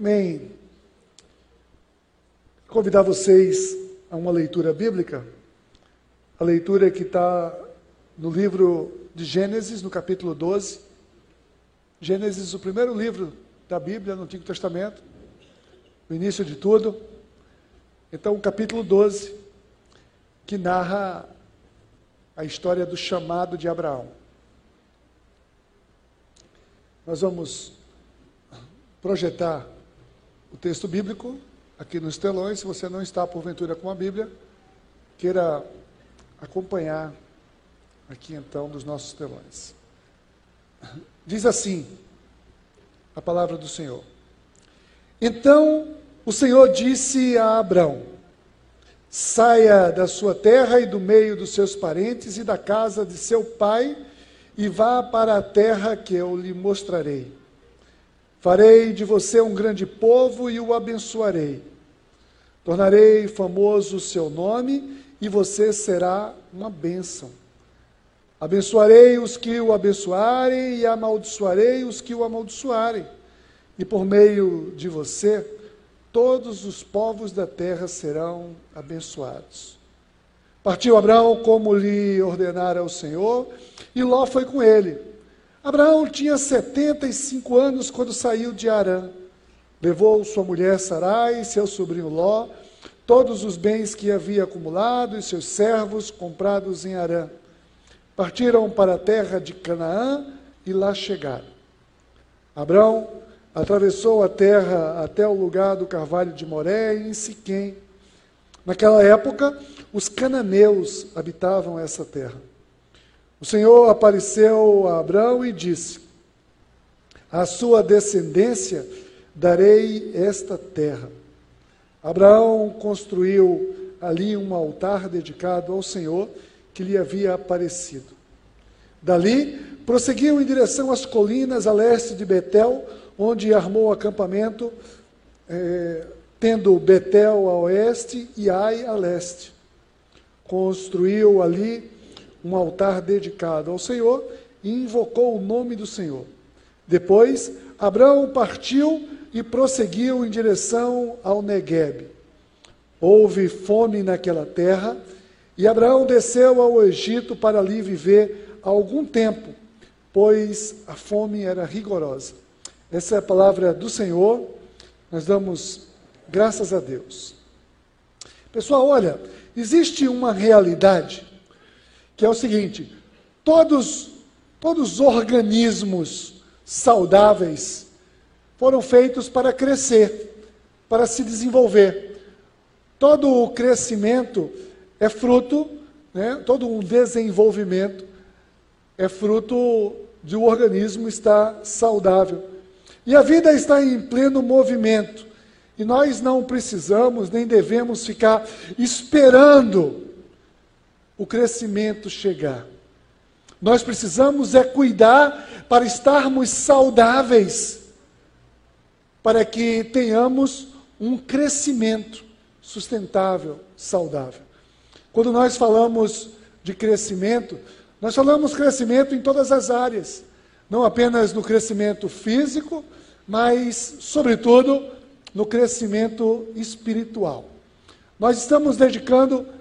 Amém. Convidar vocês a uma leitura bíblica, a leitura que está no livro de Gênesis, no capítulo 12. Gênesis, o primeiro livro da Bíblia no Antigo Testamento, o início de tudo. Então, o capítulo 12, que narra a história do chamado de Abraão. Nós vamos projetar o texto bíblico aqui nos telões. Se você não está, porventura, com a Bíblia, queira acompanhar aqui então dos nossos telões. Diz assim a palavra do Senhor. Então o Senhor disse a Abrão: Saia da sua terra e do meio dos seus parentes e da casa de seu pai, e vá para a terra que eu lhe mostrarei. Farei de você um grande povo e o abençoarei. Tornarei famoso o seu nome e você será uma bênção. Abençoarei os que o abençoarem e amaldiçoarei os que o amaldiçoarem. E por meio de você, todos os povos da terra serão abençoados. Partiu Abraão como lhe ordenara o Senhor, e Ló foi com ele. Abraão tinha 75 anos quando saiu de Arã. Levou sua mulher Sarai seu sobrinho Ló, todos os bens que havia acumulado e seus servos comprados em Arã. Partiram para a terra de Canaã e lá chegaram. Abraão atravessou a terra até o lugar do carvalho de Moré em Siquém. Naquela época, os cananeus habitavam essa terra. O Senhor apareceu a Abraão e disse: À sua descendência darei esta terra. Abraão construiu ali um altar dedicado ao Senhor que lhe havia aparecido. Dali, prosseguiu em direção às colinas a leste de Betel, onde armou acampamento, eh, tendo Betel a oeste e Ai a leste. Construiu ali um altar dedicado ao Senhor e invocou o nome do Senhor. Depois, Abraão partiu e prosseguiu em direção ao Negueb. Houve fome naquela terra e Abraão desceu ao Egito para ali viver algum tempo, pois a fome era rigorosa. Essa é a palavra do Senhor, nós damos graças a Deus. Pessoal, olha, existe uma realidade que é o seguinte: todos, todos os organismos saudáveis foram feitos para crescer, para se desenvolver. Todo o crescimento é fruto, né, todo um desenvolvimento é fruto de um organismo estar saudável. E a vida está em pleno movimento. E nós não precisamos nem devemos ficar esperando o crescimento chegar. Nós precisamos é cuidar para estarmos saudáveis, para que tenhamos um crescimento sustentável, saudável. Quando nós falamos de crescimento, nós falamos crescimento em todas as áreas, não apenas no crescimento físico, mas, sobretudo, no crescimento espiritual. Nós estamos dedicando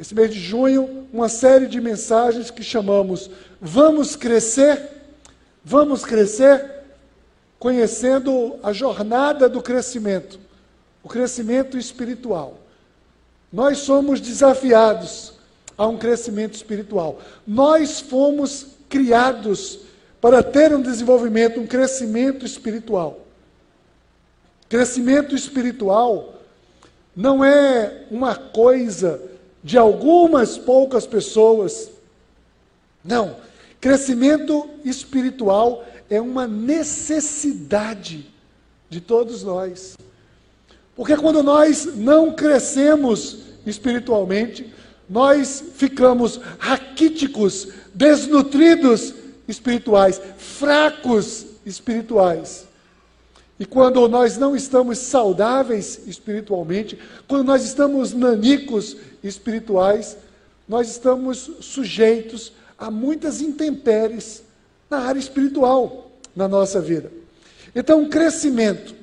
esse mês de junho, uma série de mensagens que chamamos Vamos Crescer, Vamos Crescer, conhecendo a jornada do crescimento, o crescimento espiritual. Nós somos desafiados a um crescimento espiritual. Nós fomos criados para ter um desenvolvimento, um crescimento espiritual. Crescimento espiritual não é uma coisa de algumas poucas pessoas. Não. Crescimento espiritual é uma necessidade de todos nós. Porque quando nós não crescemos espiritualmente, nós ficamos raquíticos, desnutridos espirituais, fracos espirituais. E quando nós não estamos saudáveis espiritualmente, quando nós estamos nanicos espirituais, nós estamos sujeitos a muitas intempéries na área espiritual na nossa vida. Então, crescimento.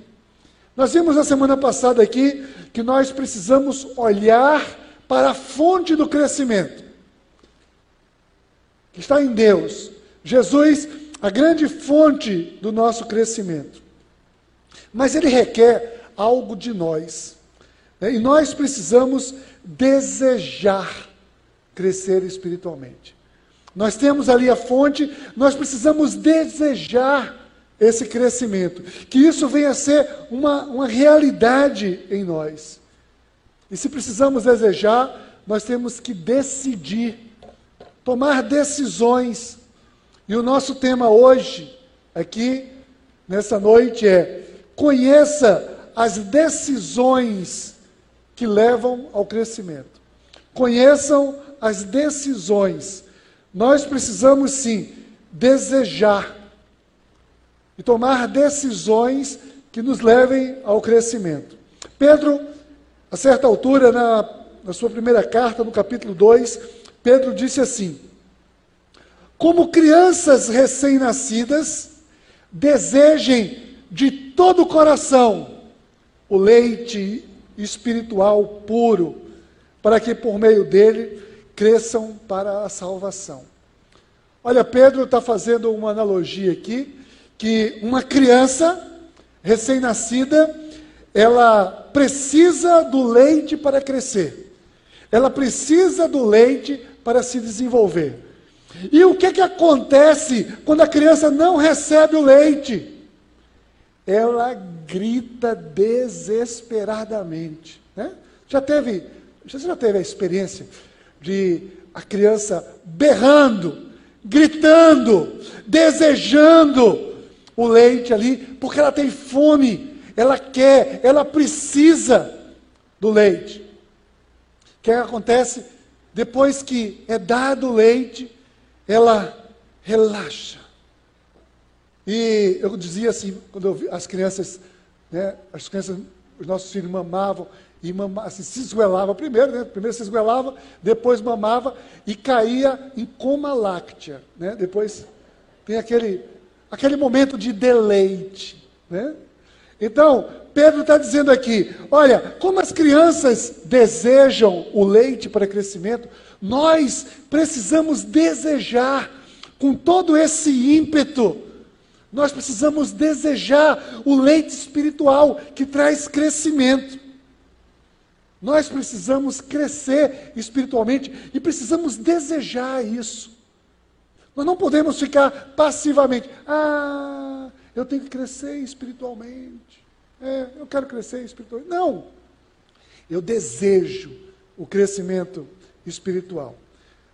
Nós vimos na semana passada aqui que nós precisamos olhar para a fonte do crescimento, que está em Deus. Jesus, a grande fonte do nosso crescimento. Mas ele requer algo de nós. Né? E nós precisamos desejar crescer espiritualmente. Nós temos ali a fonte, nós precisamos desejar esse crescimento, que isso venha a ser uma, uma realidade em nós. E se precisamos desejar, nós temos que decidir, tomar decisões. E o nosso tema hoje, aqui, nessa noite, é: conheça as decisões que levam ao crescimento. Conheçam as decisões. Nós precisamos sim desejar e tomar decisões que nos levem ao crescimento. Pedro, a certa altura, na, na sua primeira carta, no capítulo 2, Pedro disse assim: Como crianças recém-nascidas, desejem de todo o coração o leite espiritual puro, para que por meio dele cresçam para a salvação. Olha, Pedro está fazendo uma analogia aqui que uma criança recém-nascida, ela precisa do leite para crescer. Ela precisa do leite para se desenvolver. E o que, que acontece quando a criança não recebe o leite? Ela grita desesperadamente. Né? Já teve, você já teve a experiência de a criança berrando, gritando, desejando o leite ali, porque ela tem fome, ela quer, ela precisa do leite. O que acontece? Depois que é dado o leite, ela relaxa. E eu dizia assim, quando vi, as crianças, né, as crianças, os nossos filhos mamavam, e mama, assim, se esguelava primeiro, né? primeiro se esguelava, depois mamava e caía em coma láctea. Né? Depois tem aquele aquele momento de deleite. Né? Então, Pedro está dizendo aqui: olha, como as crianças desejam o leite para crescimento, nós precisamos desejar com todo esse ímpeto. Nós precisamos desejar o leite espiritual que traz crescimento. Nós precisamos crescer espiritualmente e precisamos desejar isso. Nós não podemos ficar passivamente. Ah, eu tenho que crescer espiritualmente. É, eu quero crescer espiritualmente. Não. Eu desejo o crescimento espiritual.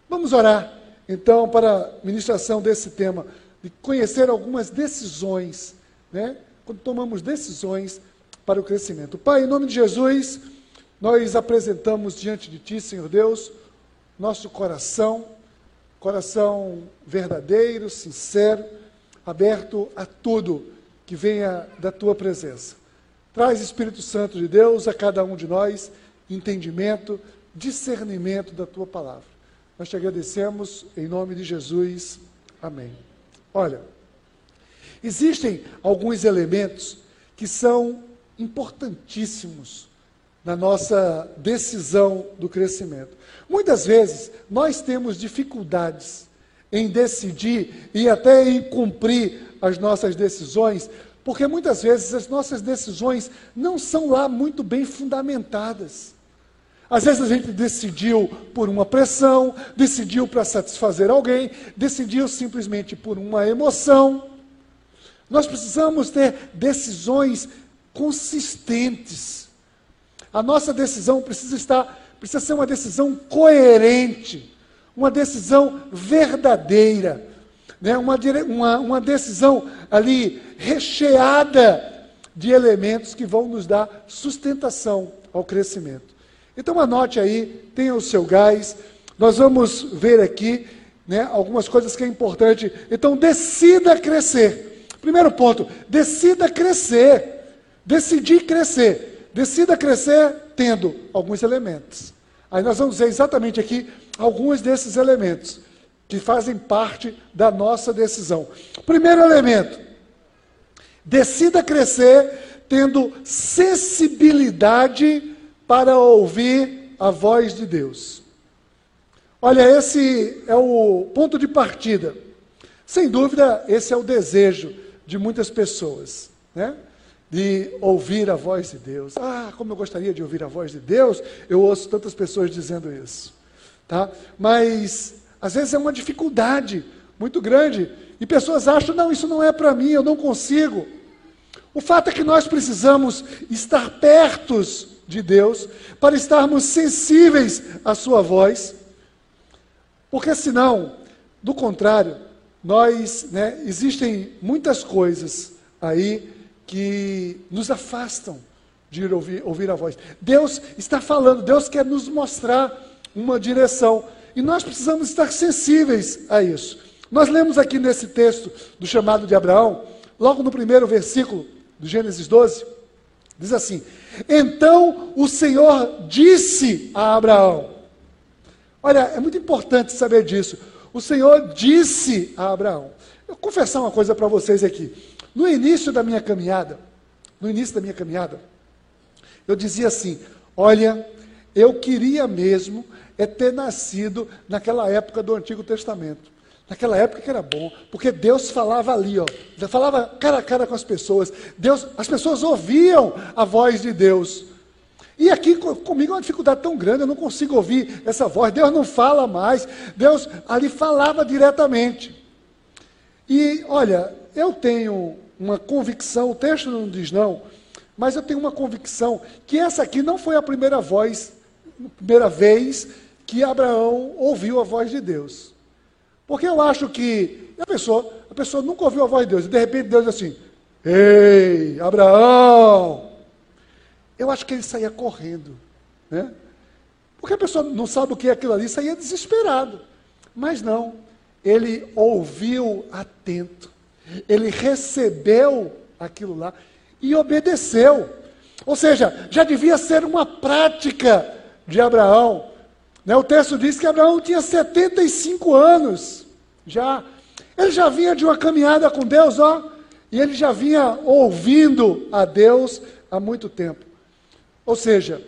Vamos orar, então, para a ministração desse tema, de conhecer algumas decisões, né? Quando tomamos decisões para o crescimento. Pai, em nome de Jesus, nós apresentamos diante de Ti, Senhor Deus, nosso coração coração verdadeiro, sincero, aberto a tudo que venha da tua presença. Traz, Espírito Santo de Deus, a cada um de nós entendimento, discernimento da tua palavra. Nós te agradecemos em nome de Jesus. Amém. Olha, existem alguns elementos que são importantíssimos na nossa decisão do crescimento. Muitas vezes nós temos dificuldades em decidir e até em cumprir as nossas decisões, porque muitas vezes as nossas decisões não são lá muito bem fundamentadas. Às vezes a gente decidiu por uma pressão, decidiu para satisfazer alguém, decidiu simplesmente por uma emoção. Nós precisamos ter decisões consistentes. A nossa decisão precisa estar Precisa ser uma decisão coerente, uma decisão verdadeira, né? uma, uma, uma decisão ali recheada de elementos que vão nos dar sustentação ao crescimento. Então anote aí, tenha o seu gás. Nós vamos ver aqui né, algumas coisas que é importante. Então decida crescer. Primeiro ponto, decida crescer. Decidir crescer. Decida crescer tendo alguns elementos. Aí nós vamos ver exatamente aqui alguns desses elementos que fazem parte da nossa decisão. Primeiro elemento: decida crescer tendo sensibilidade para ouvir a voz de Deus. Olha, esse é o ponto de partida. Sem dúvida, esse é o desejo de muitas pessoas, né? De ouvir a voz de Deus. Ah, como eu gostaria de ouvir a voz de Deus. Eu ouço tantas pessoas dizendo isso, tá? Mas às vezes é uma dificuldade muito grande e pessoas acham, não, isso não é para mim, eu não consigo. O fato é que nós precisamos estar pertos de Deus para estarmos sensíveis à sua voz, porque senão, do contrário, nós, né, existem muitas coisas aí que nos afastam de ouvir, ouvir a voz. Deus está falando, Deus quer nos mostrar uma direção. E nós precisamos estar sensíveis a isso. Nós lemos aqui nesse texto do chamado de Abraão, logo no primeiro versículo do Gênesis 12, diz assim: Então o Senhor disse a Abraão. Olha, é muito importante saber disso. O Senhor disse a Abraão. Eu vou confessar uma coisa para vocês aqui. No início da minha caminhada, no início da minha caminhada, eu dizia assim: olha, eu queria mesmo é ter nascido naquela época do Antigo Testamento. Naquela época que era bom, porque Deus falava ali, ó, falava cara a cara com as pessoas. Deus, as pessoas ouviam a voz de Deus. E aqui comigo é uma dificuldade tão grande, eu não consigo ouvir essa voz. Deus não fala mais. Deus ali falava diretamente. E olha, eu tenho uma convicção, o texto não diz não, mas eu tenho uma convicção que essa aqui não foi a primeira voz, primeira vez que Abraão ouviu a voz de Deus. Porque eu acho que a pessoa, a pessoa nunca ouviu a voz de Deus, e de repente Deus diz assim: Ei, Abraão! Eu acho que ele saía correndo. Né? Porque a pessoa não sabe o que é aquilo ali, saía desesperado. Mas não, ele ouviu atento, ele recebeu aquilo lá e obedeceu. Ou seja, já devia ser uma prática de Abraão. Né? O texto diz que Abraão tinha 75 anos já. Ele já vinha de uma caminhada com Deus, ó, e ele já vinha ouvindo a Deus há muito tempo. Ou seja,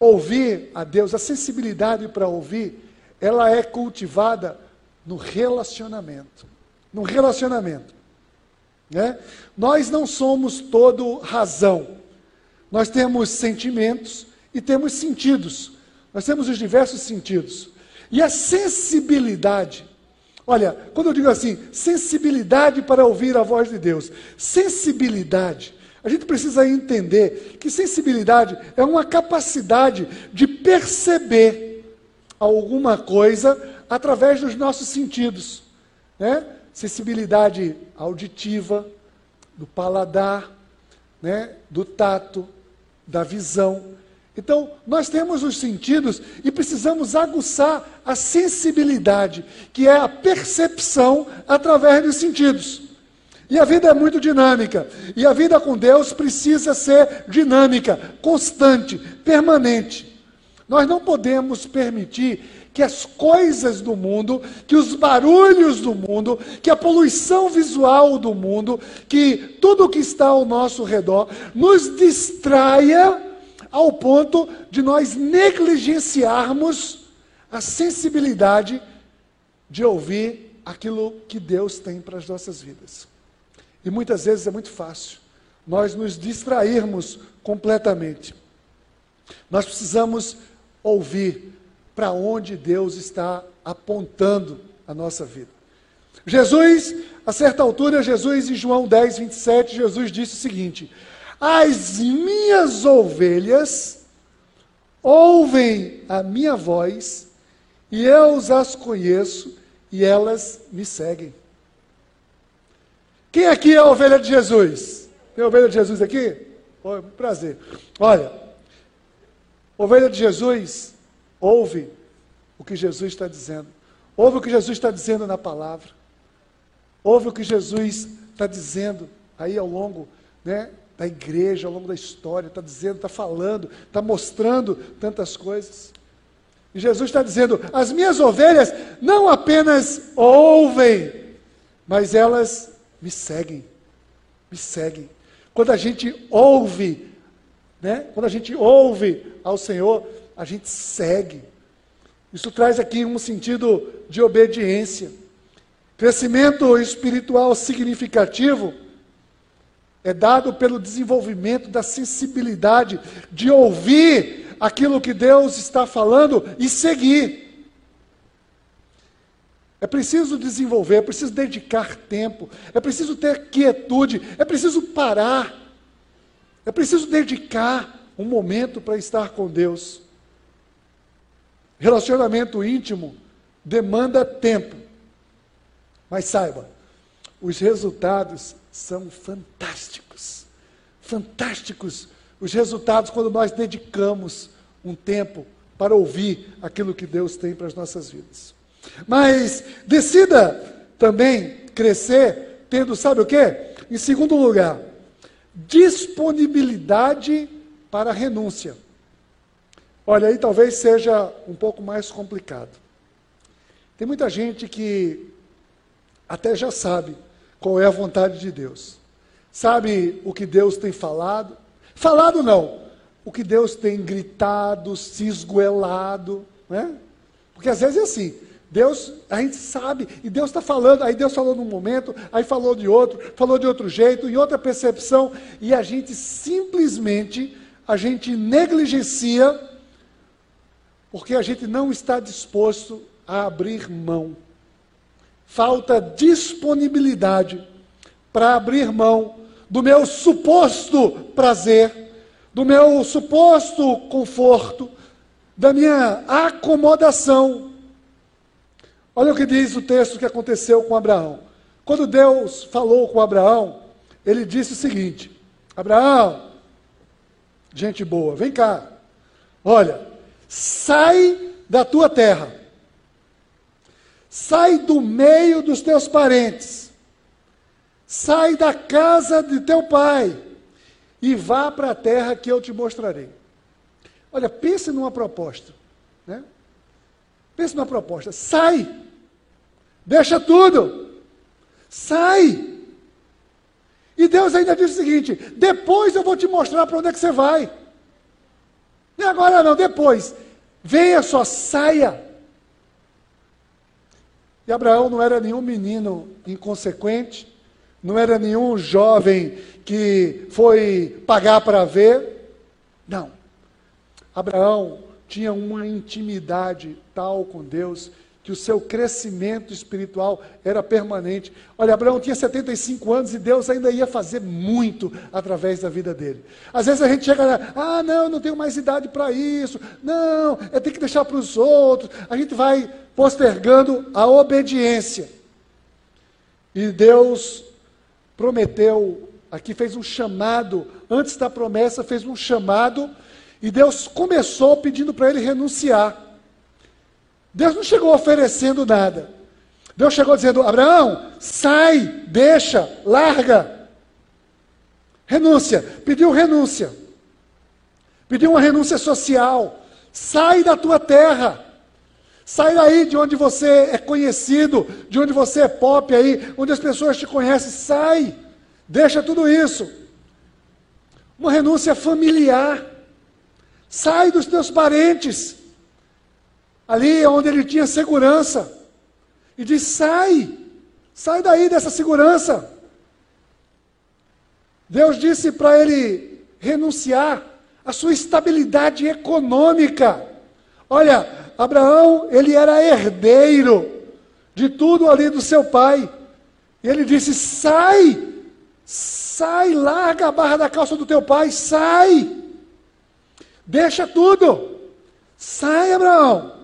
ouvir a Deus, a sensibilidade para ouvir, ela é cultivada no relacionamento. No relacionamento. Né? Nós não somos todo razão. Nós temos sentimentos e temos sentidos. Nós temos os diversos sentidos. E a sensibilidade, olha, quando eu digo assim, sensibilidade para ouvir a voz de Deus, sensibilidade a gente precisa entender que sensibilidade é uma capacidade de perceber alguma coisa através dos nossos sentidos. Né? Sensibilidade auditiva, do paladar, né? do tato, da visão. Então, nós temos os sentidos e precisamos aguçar a sensibilidade, que é a percepção através dos sentidos. E a vida é muito dinâmica. E a vida com Deus precisa ser dinâmica, constante, permanente. Nós não podemos permitir que as coisas do mundo, que os barulhos do mundo, que a poluição visual do mundo, que tudo que está ao nosso redor nos distraia ao ponto de nós negligenciarmos a sensibilidade de ouvir aquilo que Deus tem para as nossas vidas. E muitas vezes é muito fácil nós nos distrairmos completamente. Nós precisamos ouvir para onde Deus está apontando a nossa vida. Jesus, a certa altura, Jesus em João 10, 27, Jesus disse o seguinte: As minhas ovelhas ouvem a minha voz, e eu as conheço, e elas me seguem. Quem aqui é a ovelha de Jesus? Tem ovelha de Jesus aqui? Oh, prazer. Olha, ovelha de Jesus, ouve o que Jesus está dizendo. Ouve o que Jesus está dizendo na palavra. Ouve o que Jesus está dizendo aí ao longo né, da igreja, ao longo da história. Está dizendo, está falando, está mostrando tantas coisas. E Jesus está dizendo: as minhas ovelhas não apenas ouvem, mas elas me seguem, me seguem. quando a gente ouve, né? quando a gente ouve ao Senhor, a gente segue. Isso traz aqui um sentido de obediência. Crescimento espiritual significativo é dado pelo desenvolvimento da sensibilidade de ouvir aquilo que Deus está falando e seguir. É preciso desenvolver, é preciso dedicar tempo, é preciso ter quietude, é preciso parar, é preciso dedicar um momento para estar com Deus. Relacionamento íntimo demanda tempo, mas saiba, os resultados são fantásticos. Fantásticos os resultados quando nós dedicamos um tempo para ouvir aquilo que Deus tem para as nossas vidas. Mas decida também crescer tendo, sabe o quê? Em segundo lugar, disponibilidade para renúncia. Olha, aí talvez seja um pouco mais complicado. Tem muita gente que até já sabe qual é a vontade de Deus. Sabe o que Deus tem falado? Falado não, o que Deus tem gritado, se esgoelado, né? Porque às vezes é assim, Deus, a gente sabe, e Deus está falando, aí Deus falou num momento, aí falou de outro, falou de outro jeito, em outra percepção, e a gente simplesmente, a gente negligencia, porque a gente não está disposto a abrir mão. Falta disponibilidade para abrir mão do meu suposto prazer, do meu suposto conforto, da minha acomodação Olha o que diz o texto que aconteceu com Abraão. Quando Deus falou com Abraão, ele disse o seguinte: Abraão, gente boa, vem cá. Olha, sai da tua terra. Sai do meio dos teus parentes. Sai da casa de teu pai e vá para a terra que eu te mostrarei. Olha, pense numa proposta. Né? Pense numa proposta. Sai Deixa tudo. Sai. E Deus ainda diz o seguinte: depois eu vou te mostrar para onde é que você vai. E agora não, depois. Venha só, saia. E Abraão não era nenhum menino inconsequente, não era nenhum jovem que foi pagar para ver. Não. Abraão tinha uma intimidade tal com Deus que o seu crescimento espiritual era permanente. Olha, Abraão tinha 75 anos e Deus ainda ia fazer muito através da vida dele. Às vezes a gente chega lá, ah, não, não tenho mais idade para isso, não, é ter que deixar para os outros. A gente vai postergando a obediência. E Deus prometeu, aqui fez um chamado, antes da promessa, fez um chamado, e Deus começou pedindo para ele renunciar. Deus não chegou oferecendo nada. Deus chegou dizendo: Abraão, sai, deixa, larga. Renúncia. Pediu renúncia. Pediu uma renúncia social. Sai da tua terra. Sai daí de onde você é conhecido, de onde você é pop aí, onde as pessoas te conhecem. Sai. Deixa tudo isso. Uma renúncia familiar. Sai dos teus parentes ali onde ele tinha segurança, e diz: sai, sai daí dessa segurança. Deus disse para ele renunciar à sua estabilidade econômica. Olha, Abraão, ele era herdeiro de tudo ali do seu pai. E ele disse: sai, sai, larga a barra da calça do teu pai, sai, deixa tudo, sai, Abraão.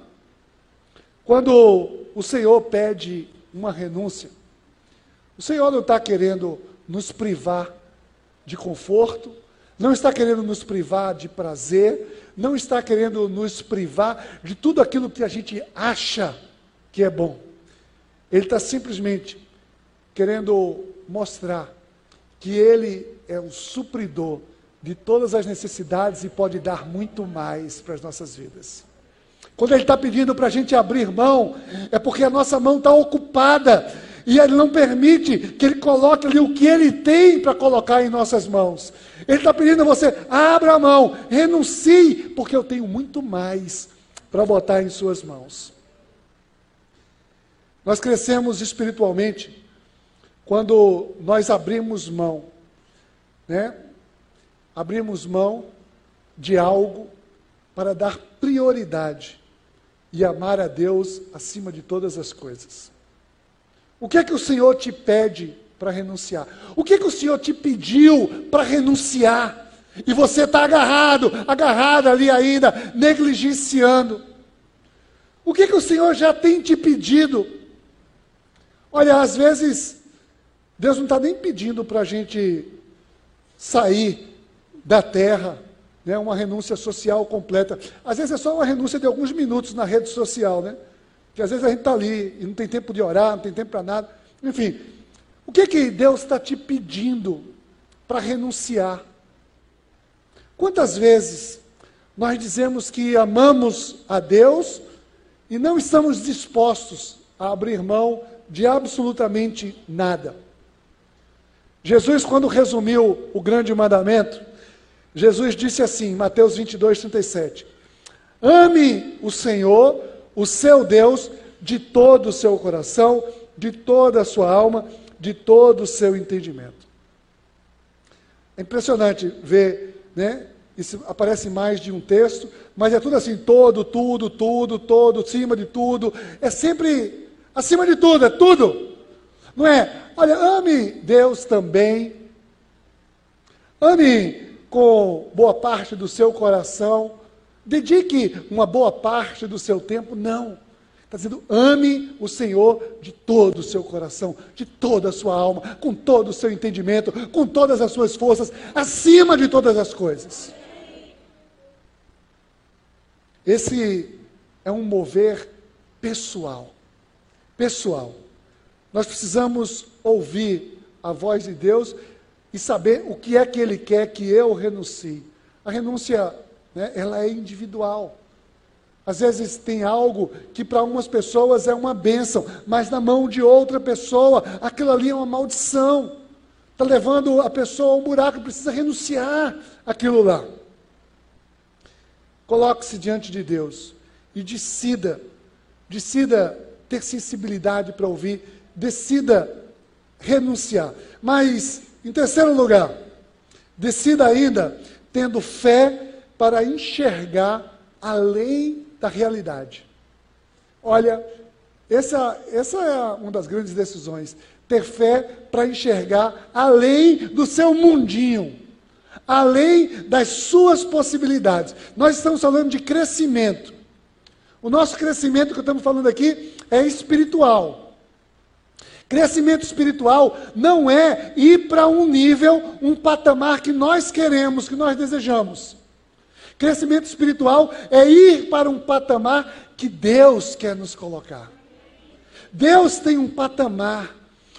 Quando o Senhor pede uma renúncia, o Senhor não está querendo nos privar de conforto, não está querendo nos privar de prazer, não está querendo nos privar de tudo aquilo que a gente acha que é bom. Ele está simplesmente querendo mostrar que Ele é o supridor de todas as necessidades e pode dar muito mais para as nossas vidas. Quando Ele está pedindo para a gente abrir mão, é porque a nossa mão está ocupada. E Ele não permite que Ele coloque ali o que Ele tem para colocar em nossas mãos. Ele está pedindo a você: abra a mão, renuncie, porque eu tenho muito mais para botar em Suas mãos. Nós crescemos espiritualmente quando nós abrimos mão, né? Abrimos mão de algo para dar prioridade e amar a Deus acima de todas as coisas. O que é que o Senhor te pede para renunciar? O que é que o Senhor te pediu para renunciar? E você está agarrado, agarrado ali ainda, negligenciando. O que é que o Senhor já tem te pedido? Olha, às vezes, Deus não está nem pedindo para a gente sair da terra, né, uma renúncia social completa. Às vezes é só uma renúncia de alguns minutos na rede social, né? Que às vezes a gente está ali e não tem tempo de orar, não tem tempo para nada. Enfim, o que que Deus está te pedindo para renunciar? Quantas vezes nós dizemos que amamos a Deus e não estamos dispostos a abrir mão de absolutamente nada? Jesus, quando resumiu o grande mandamento, Jesus disse assim, Mateus 22, 37: Ame o Senhor, o seu Deus, de todo o seu coração, de toda a sua alma, de todo o seu entendimento. É impressionante ver, né? Isso aparece mais de um texto, mas é tudo assim: todo, tudo, tudo, todo, acima de tudo. É sempre acima de tudo, é tudo. Não é? Olha, ame Deus também. Ame com boa parte do seu coração, dedique uma boa parte do seu tempo, não. Está dizendo, ame o Senhor de todo o seu coração, de toda a sua alma, com todo o seu entendimento, com todas as suas forças, acima de todas as coisas. Esse é um mover pessoal. Pessoal. Nós precisamos ouvir a voz de Deus e saber o que é que Ele quer que eu renuncie. A renúncia, né, ela é individual. Às vezes tem algo que para umas pessoas é uma bênção, mas na mão de outra pessoa, aquilo ali é uma maldição. Está levando a pessoa a um buraco, precisa renunciar aquilo lá. Coloque-se diante de Deus e decida, decida ter sensibilidade para ouvir, decida renunciar. Mas em terceiro lugar, decida ainda tendo fé para enxergar além da realidade. Olha, essa, essa é uma das grandes decisões. Ter fé para enxergar além do seu mundinho, além das suas possibilidades. Nós estamos falando de crescimento. O nosso crescimento que estamos falando aqui é espiritual. Crescimento espiritual não é ir para um nível, um patamar que nós queremos, que nós desejamos. Crescimento espiritual é ir para um patamar que Deus quer nos colocar. Deus tem um patamar.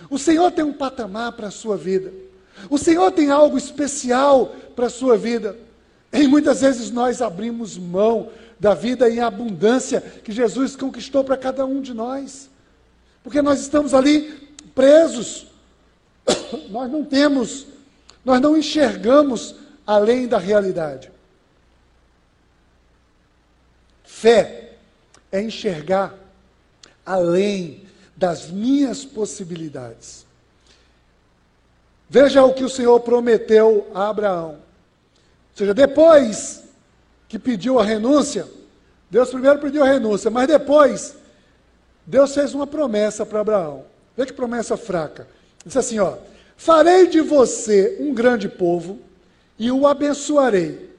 O Senhor tem um patamar para a sua vida. O Senhor tem algo especial para a sua vida. E muitas vezes nós abrimos mão da vida em abundância que Jesus conquistou para cada um de nós. Porque nós estamos ali presos. Nós não temos, nós não enxergamos além da realidade. Fé é enxergar além das minhas possibilidades. Veja o que o Senhor prometeu a Abraão. Ou seja, depois que pediu a renúncia, Deus primeiro pediu a renúncia, mas depois Deus fez uma promessa para Abraão. Veja que promessa fraca. Diz assim, ó: Farei de você um grande povo e o abençoarei.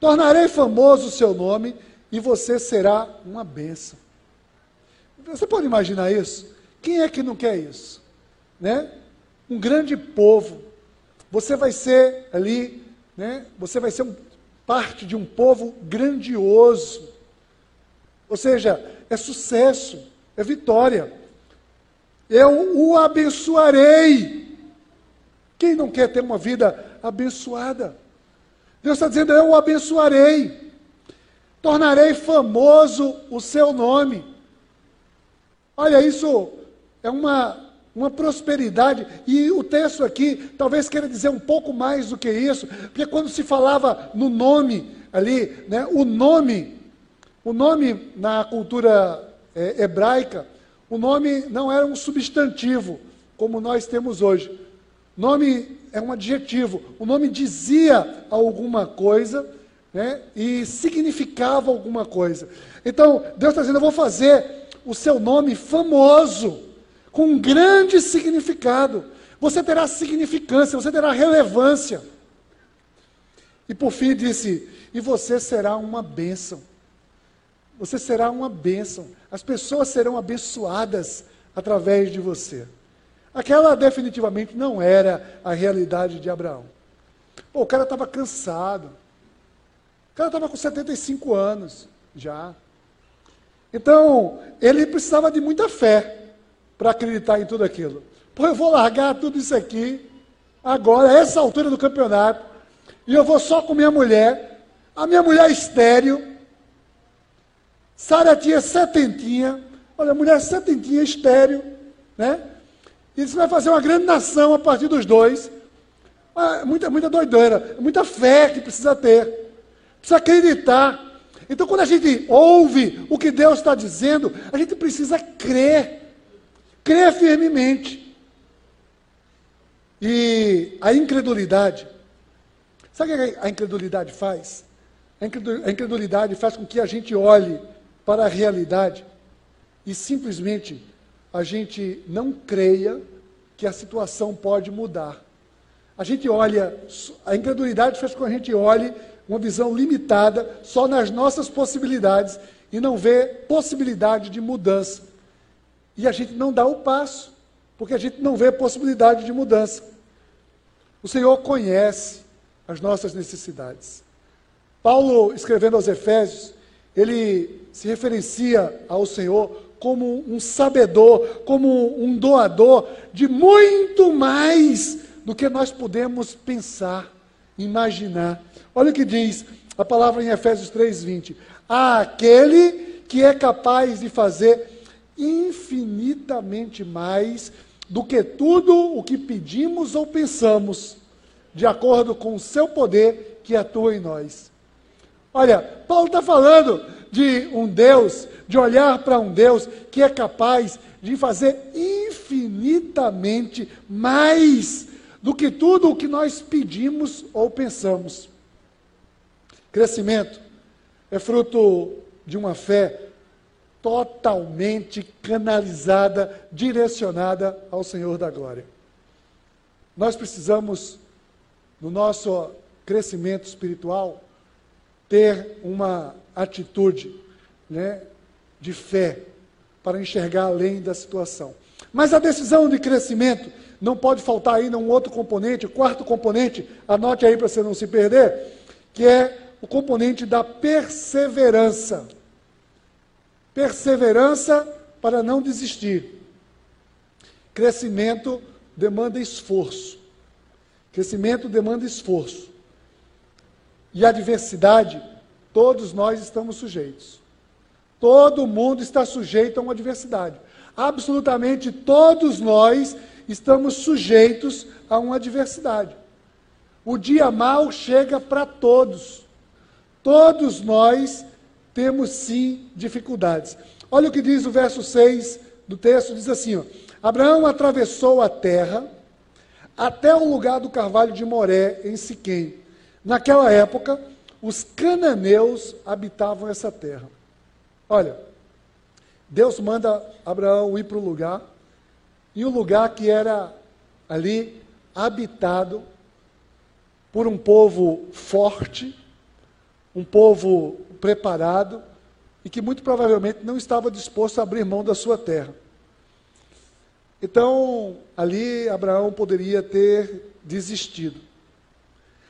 Tornarei famoso o seu nome e você será uma bênção. Você pode imaginar isso? Quem é que não quer isso? Né? Um grande povo. Você vai ser ali, né? Você vai ser um, parte de um povo grandioso. Ou seja, é sucesso, é vitória eu o abençoarei. Quem não quer ter uma vida abençoada? Deus está dizendo: eu o abençoarei, tornarei famoso o seu nome. Olha, isso é uma uma prosperidade. E o texto aqui talvez queira dizer um pouco mais do que isso, porque quando se falava no nome ali, né, o nome, o nome na cultura é, hebraica, o nome não era um substantivo, como nós temos hoje. Nome é um adjetivo. O nome dizia alguma coisa né, e significava alguma coisa. Então, Deus está dizendo: Eu vou fazer o seu nome famoso com um grande significado. Você terá significância, você terá relevância. E por fim disse: E você será uma bênção. Você será uma bênção. As pessoas serão abençoadas através de você. Aquela definitivamente não era a realidade de Abraão. Pô, o cara estava cansado. O cara estava com 75 anos já. Então, ele precisava de muita fé para acreditar em tudo aquilo. Pô, eu vou largar tudo isso aqui, agora, a essa altura do campeonato, e eu vou só com minha mulher, a minha mulher estéreo. Sara tinha setentinha, olha, mulher setentinha, estéreo, né? Você vai fazer uma grande nação a partir dos dois. Ah, muita, muita doideira, muita fé que precisa ter. Precisa acreditar. Então, quando a gente ouve o que Deus está dizendo, a gente precisa crer crê firmemente. E a incredulidade, sabe o que a incredulidade faz? A incredulidade faz com que a gente olhe para a realidade e simplesmente a gente não creia que a situação pode mudar. A gente olha, a incredulidade faz com que a gente olhe uma visão limitada só nas nossas possibilidades e não vê possibilidade de mudança. E a gente não dá o passo, porque a gente não vê possibilidade de mudança. O Senhor conhece as nossas necessidades. Paulo, escrevendo aos Efésios, ele se referencia ao Senhor como um sabedor, como um doador de muito mais do que nós podemos pensar, imaginar. Olha o que diz a palavra em Efésios 3:20. Há aquele que é capaz de fazer infinitamente mais do que tudo o que pedimos ou pensamos, de acordo com o seu poder que atua em nós. Olha, Paulo está falando de um Deus, de olhar para um Deus que é capaz de fazer infinitamente mais do que tudo o que nós pedimos ou pensamos. Crescimento é fruto de uma fé totalmente canalizada, direcionada ao Senhor da glória. Nós precisamos, no nosso crescimento espiritual, ter uma atitude né, de fé para enxergar além da situação. Mas a decisão de crescimento não pode faltar ainda um outro componente, o quarto componente, anote aí para você não se perder, que é o componente da perseverança. Perseverança para não desistir. Crescimento demanda esforço. Crescimento demanda esforço. E adversidade, todos nós estamos sujeitos. Todo mundo está sujeito a uma adversidade. Absolutamente todos nós estamos sujeitos a uma adversidade. O dia mal chega para todos. Todos nós temos sim dificuldades. Olha o que diz o verso 6 do texto: diz assim: ó, Abraão atravessou a terra até o lugar do carvalho de Moré, em Siquém. Naquela época, os cananeus habitavam essa terra. Olha, Deus manda Abraão ir para o lugar, e o lugar que era ali habitado por um povo forte, um povo preparado e que muito provavelmente não estava disposto a abrir mão da sua terra. Então, ali Abraão poderia ter desistido.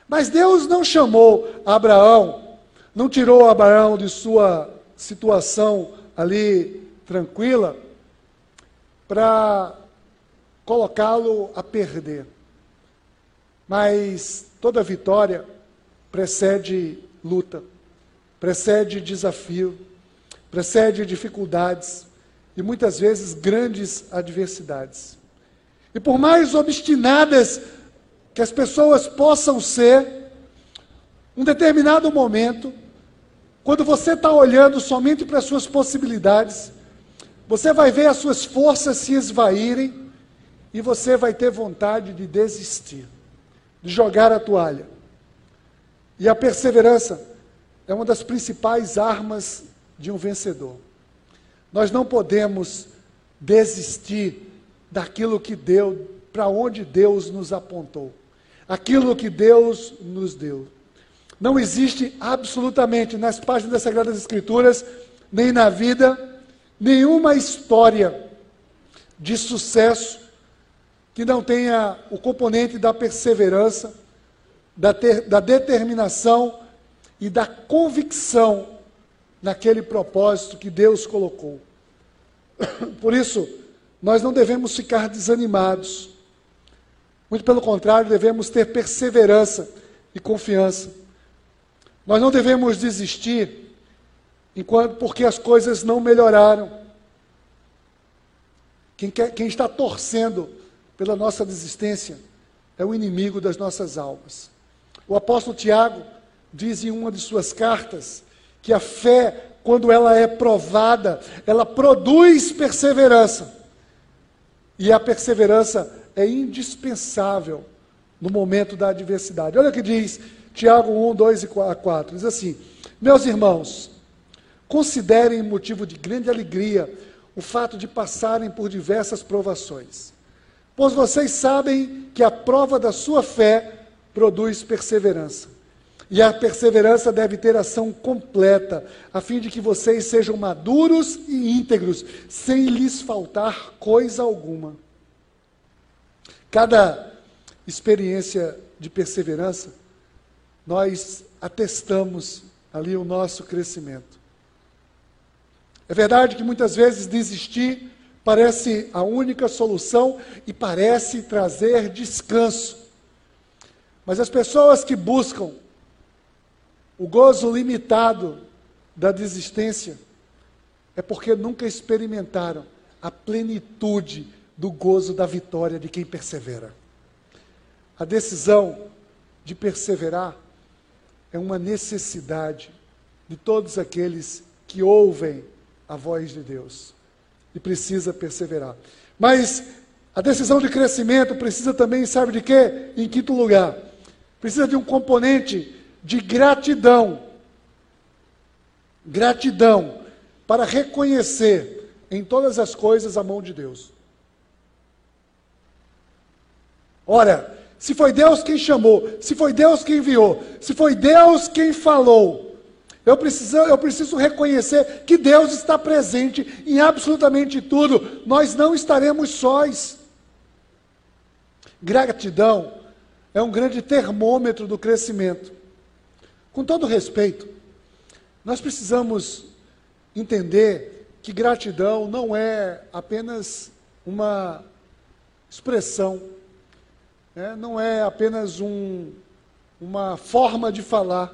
Mas Deus não chamou Abraão, não tirou Abraão de sua situação ali tranquila para colocá-lo a perder. Mas toda vitória precede luta precede desafio, precede dificuldades e muitas vezes grandes adversidades. E por mais obstinadas que as pessoas possam ser, um determinado momento, quando você está olhando somente para as suas possibilidades, você vai ver as suas forças se esvaírem e você vai ter vontade de desistir, de jogar a toalha. E a perseverança é uma das principais armas de um vencedor. Nós não podemos desistir daquilo que deu, para onde Deus nos apontou aquilo que Deus nos deu. Não existe absolutamente nas páginas das Sagradas Escrituras, nem na vida, nenhuma história de sucesso que não tenha o componente da perseverança, da, ter, da determinação e da convicção naquele propósito que Deus colocou. Por isso, nós não devemos ficar desanimados muito pelo contrário, devemos ter perseverança e confiança. Nós não devemos desistir enquanto porque as coisas não melhoraram. Quem, quer, quem está torcendo pela nossa desistência é o inimigo das nossas almas. O apóstolo Tiago diz em uma de suas cartas que a fé, quando ela é provada, ela produz perseverança. E a perseverança é indispensável no momento da adversidade. Olha o que diz Tiago 1, 2 e 4. Diz assim: Meus irmãos, considerem motivo de grande alegria o fato de passarem por diversas provações, pois vocês sabem que a prova da sua fé produz perseverança. E a perseverança deve ter ação completa, a fim de que vocês sejam maduros e íntegros, sem lhes faltar coisa alguma. Cada experiência de perseverança, nós atestamos ali o nosso crescimento. É verdade que muitas vezes desistir parece a única solução e parece trazer descanso. Mas as pessoas que buscam o gozo limitado da desistência é porque nunca experimentaram a plenitude do gozo da vitória de quem persevera. A decisão de perseverar é uma necessidade de todos aqueles que ouvem a voz de Deus e precisa perseverar. Mas a decisão de crescimento precisa também, sabe de quê? Em quinto lugar, precisa de um componente de gratidão. Gratidão para reconhecer em todas as coisas a mão de Deus. Ora, se foi Deus quem chamou, se foi Deus quem enviou, se foi Deus quem falou, eu preciso, eu preciso reconhecer que Deus está presente em absolutamente tudo. Nós não estaremos sós. Gratidão é um grande termômetro do crescimento. Com todo respeito, nós precisamos entender que gratidão não é apenas uma expressão né, não é apenas um, uma forma de falar.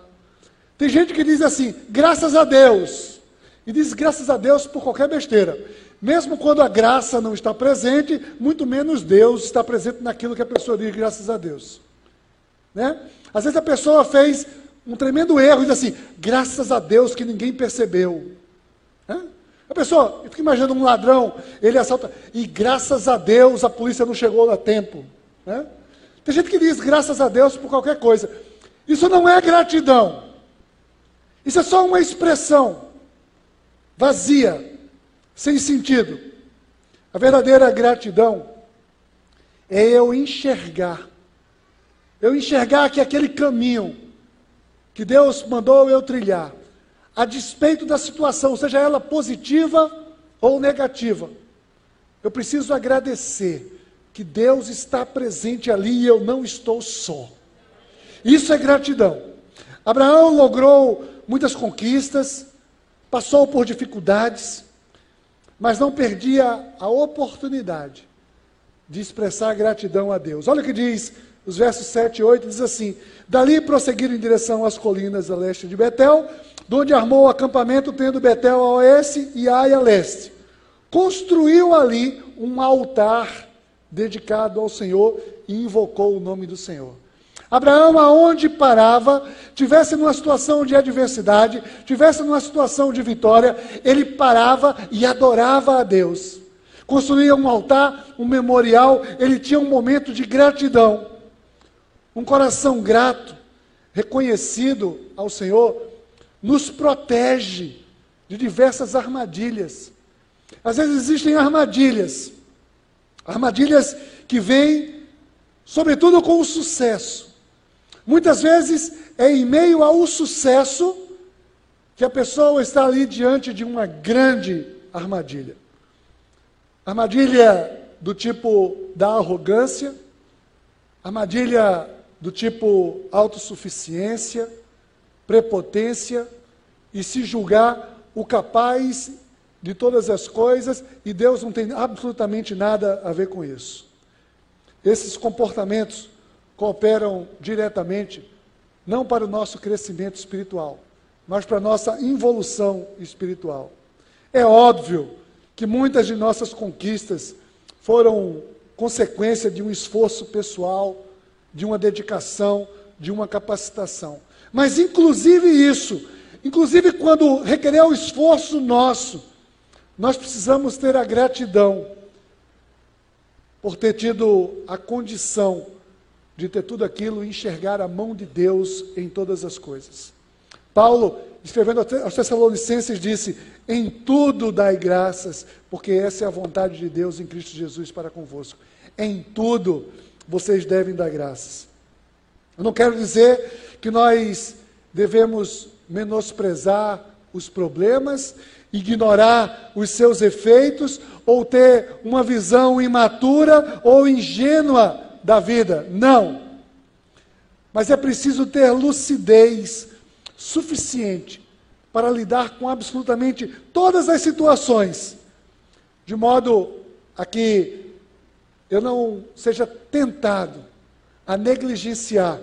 Tem gente que diz assim, graças a Deus, e diz graças a Deus por qualquer besteira. Mesmo quando a graça não está presente, muito menos Deus está presente naquilo que a pessoa diz, graças a Deus. Né? Às vezes a pessoa fez um tremendo erro diz assim, graças a Deus que ninguém percebeu. Né? A pessoa, eu fico imaginando um ladrão, ele assalta, e graças a Deus a polícia não chegou a tempo. Né? Tem gente que diz graças a Deus por qualquer coisa. Isso não é gratidão. Isso é só uma expressão vazia, sem sentido. A verdadeira gratidão é eu enxergar. Eu enxergar que aquele caminho que Deus mandou eu trilhar, a despeito da situação, seja ela positiva ou negativa, eu preciso agradecer que Deus está presente ali e eu não estou só. Isso é gratidão. Abraão logrou muitas conquistas, passou por dificuldades, mas não perdia a oportunidade de expressar gratidão a Deus. Olha o que diz os versos 7 e 8, diz assim: Dali prosseguiram em direção às colinas a leste de Betel, onde armou o acampamento, tendo Betel a oeste e Ai a leste. Construiu ali um altar dedicado ao Senhor e invocou o nome do Senhor. Abraão, aonde parava, tivesse numa situação de adversidade, tivesse numa situação de vitória, ele parava e adorava a Deus. Construía um altar, um memorial, ele tinha um momento de gratidão. Um coração grato, reconhecido ao Senhor, nos protege de diversas armadilhas. Às vezes existem armadilhas, armadilhas que vêm, sobretudo, com o sucesso. Muitas vezes é em meio ao sucesso que a pessoa está ali diante de uma grande armadilha. Armadilha do tipo da arrogância, armadilha do tipo autossuficiência, prepotência e se julgar o capaz de todas as coisas e Deus não tem absolutamente nada a ver com isso. Esses comportamentos cooperam diretamente, não para o nosso crescimento espiritual, mas para a nossa involução espiritual. É óbvio que muitas de nossas conquistas foram consequência de um esforço pessoal, de uma dedicação, de uma capacitação. Mas, inclusive isso, inclusive quando requerer o esforço nosso, nós precisamos ter a gratidão por ter tido a condição de ter tudo aquilo e enxergar a mão de Deus em todas as coisas. Paulo, escrevendo aos Tessalonicenses, disse: Em tudo dai graças, porque essa é a vontade de Deus em Cristo Jesus para convosco. Em tudo vocês devem dar graças. Eu não quero dizer que nós devemos menosprezar os problemas, ignorar os seus efeitos ou ter uma visão imatura ou ingênua da vida. Não. Mas é preciso ter lucidez suficiente para lidar com absolutamente todas as situações, de modo a que eu não seja tentado a negligenciar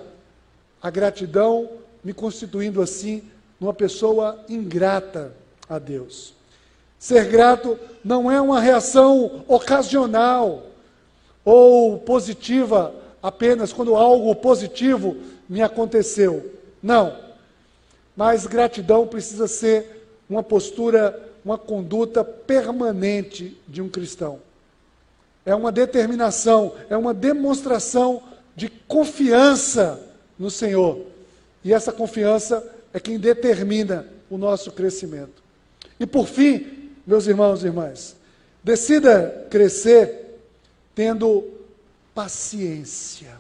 a gratidão, me constituindo assim numa pessoa ingrata a Deus. Ser grato não é uma reação ocasional ou positiva apenas quando algo positivo me aconteceu. Não. Mas gratidão precisa ser uma postura, uma conduta permanente de um cristão. É uma determinação, é uma demonstração de confiança no Senhor. E essa confiança é quem determina o nosso crescimento. E por fim, meus irmãos e irmãs, decida crescer tendo paciência.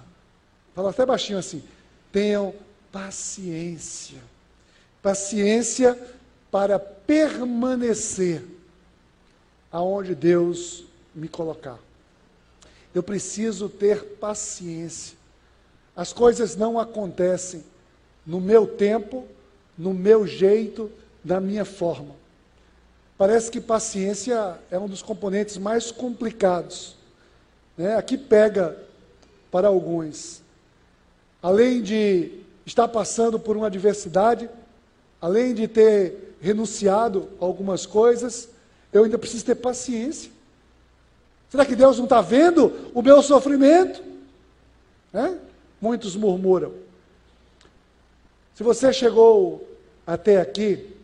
Fala até baixinho assim: tenham paciência. Paciência para permanecer aonde Deus me colocar. Eu preciso ter paciência. As coisas não acontecem no meu tempo, no meu jeito, da minha forma. Parece que paciência é um dos componentes mais complicados né, aqui pega para alguns. Além de estar passando por uma adversidade, além de ter renunciado a algumas coisas, eu ainda preciso ter paciência. Será que Deus não está vendo o meu sofrimento? Muitos murmuram. Se você chegou até aqui,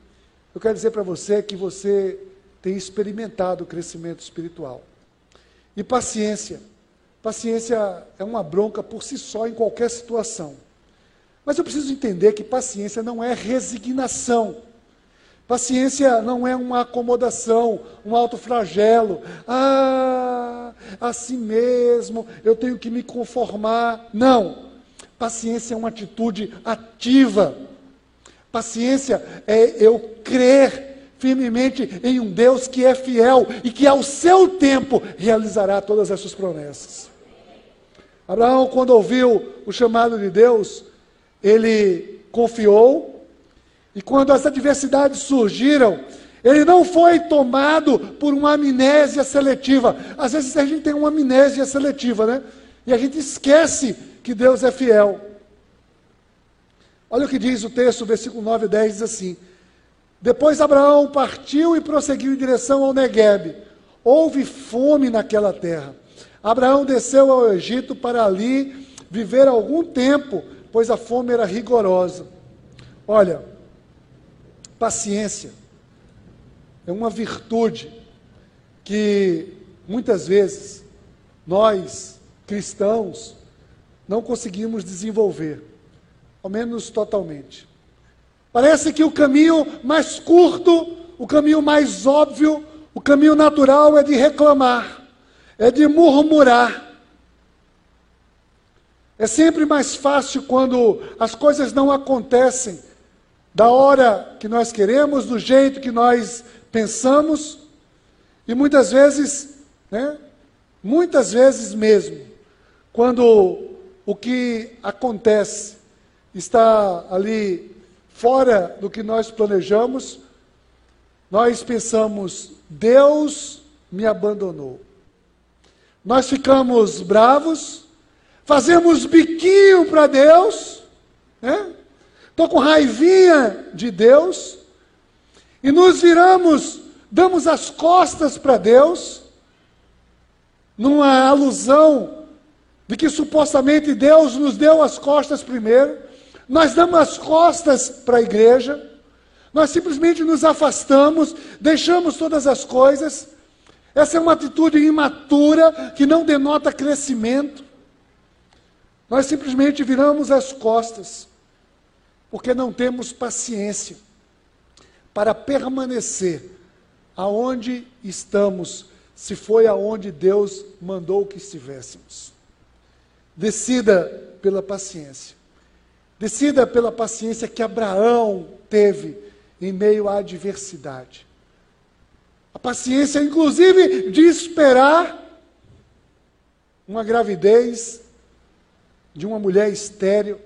eu quero dizer para você que você tem experimentado o crescimento espiritual. E paciência. Paciência é uma bronca por si só em qualquer situação. Mas eu preciso entender que paciência não é resignação. Paciência não é uma acomodação, um autoflagelo. Ah, assim mesmo, eu tenho que me conformar. Não. Paciência é uma atitude ativa. Paciência é eu crer firmemente em um Deus que é fiel e que ao seu tempo realizará todas essas promessas. Abraão, quando ouviu o chamado de Deus, ele confiou, e quando as adversidades surgiram, ele não foi tomado por uma amnésia seletiva. Às vezes a gente tem uma amnésia seletiva, né? E a gente esquece que Deus é fiel. Olha o que diz o texto, versículo 9 e 10 diz assim: depois Abraão partiu e prosseguiu em direção ao Negueb. Houve fome naquela terra. Abraão desceu ao Egito para ali viver algum tempo, pois a fome era rigorosa. Olha, paciência é uma virtude que muitas vezes nós, cristãos, não conseguimos desenvolver, ao menos totalmente. Parece que o caminho mais curto, o caminho mais óbvio, o caminho natural é de reclamar, é de murmurar. É sempre mais fácil quando as coisas não acontecem da hora que nós queremos, do jeito que nós pensamos, e muitas vezes, né, muitas vezes mesmo, quando o que acontece está ali fora do que nós planejamos, nós pensamos, Deus me abandonou. Nós ficamos bravos, fazemos biquinho para Deus, né? Estou com raivinha de Deus, e nos viramos, damos as costas para Deus, numa alusão de que supostamente Deus nos deu as costas primeiro, nós damos as costas para a igreja, nós simplesmente nos afastamos, deixamos todas as coisas. Essa é uma atitude imatura que não denota crescimento. Nós simplesmente viramos as costas, porque não temos paciência para permanecer aonde estamos, se foi aonde Deus mandou que estivéssemos. Decida pela paciência. Decida pela paciência que Abraão teve em meio à adversidade. A paciência, inclusive, de esperar uma gravidez de uma mulher estéril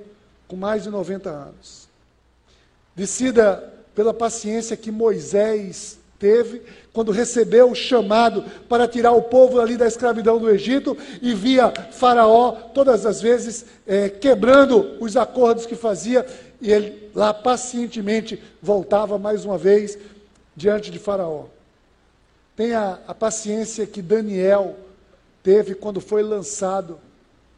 com mais de 90 anos. Decida pela paciência que Moisés teve quando recebeu o chamado para tirar o povo ali da escravidão do Egito e via Faraó todas as vezes é, quebrando os acordos que fazia e ele lá pacientemente voltava mais uma vez diante de Faraó. Tenha a paciência que Daniel teve quando foi lançado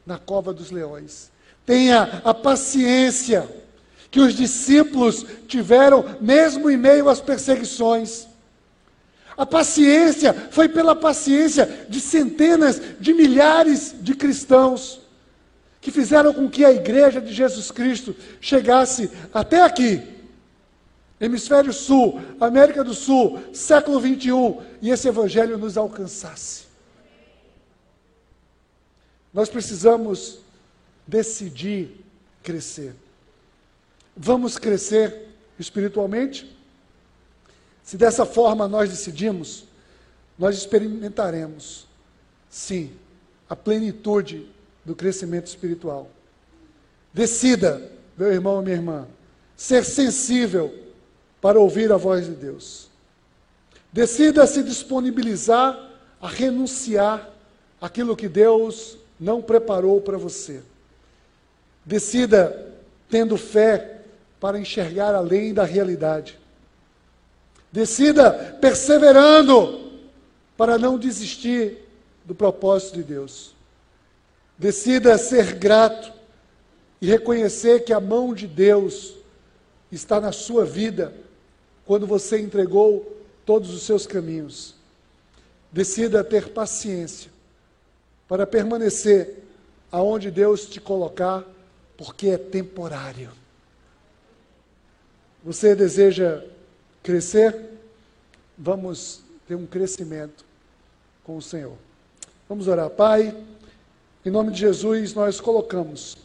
na cova dos leões. Tenha a paciência que os discípulos tiveram mesmo em meio às perseguições. A paciência foi pela paciência de centenas de milhares de cristãos que fizeram com que a igreja de Jesus Cristo chegasse até aqui. Hemisfério Sul, América do Sul, século 21, e esse evangelho nos alcançasse. Nós precisamos decidir crescer. Vamos crescer espiritualmente? Se dessa forma nós decidimos, nós experimentaremos, sim, a plenitude do crescimento espiritual. Decida, meu irmão e minha irmã, ser sensível para ouvir a voz de Deus. Decida se disponibilizar a renunciar aquilo que Deus não preparou para você. Decida tendo fé para enxergar além da realidade. Decida perseverando para não desistir do propósito de Deus. Decida ser grato e reconhecer que a mão de Deus está na sua vida quando você entregou todos os seus caminhos. Decida ter paciência para permanecer aonde Deus te colocar, porque é temporário. Você deseja crescer, vamos ter um crescimento com o Senhor. Vamos orar, Pai. Em nome de Jesus, nós colocamos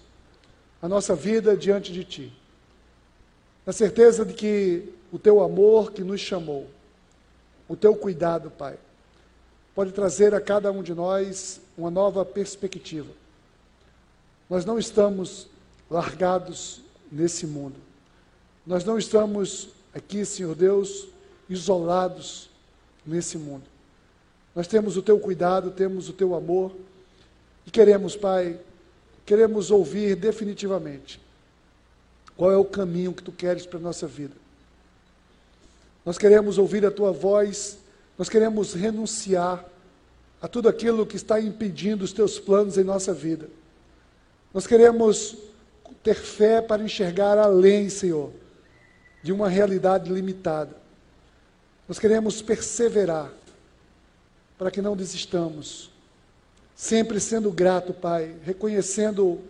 a nossa vida diante de Ti, na certeza de que o Teu amor que nos chamou, o Teu cuidado, Pai, pode trazer a cada um de nós uma nova perspectiva. Nós não estamos largados nesse mundo. Nós não estamos aqui, Senhor Deus, isolados nesse mundo. Nós temos o teu cuidado, temos o teu amor e queremos, Pai, queremos ouvir definitivamente qual é o caminho que tu queres para a nossa vida. Nós queremos ouvir a tua voz, nós queremos renunciar a tudo aquilo que está impedindo os teus planos em nossa vida. Nós queremos ter fé para enxergar além, Senhor, de uma realidade limitada. Nós queremos perseverar para que não desistamos, sempre sendo grato, Pai, reconhecendo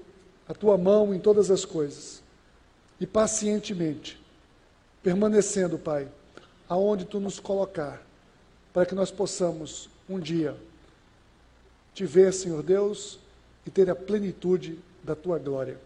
a tua mão em todas as coisas e pacientemente permanecendo, Pai, aonde tu nos colocar, para que nós possamos um dia te ver, Senhor Deus, e ter a plenitude da tua glória.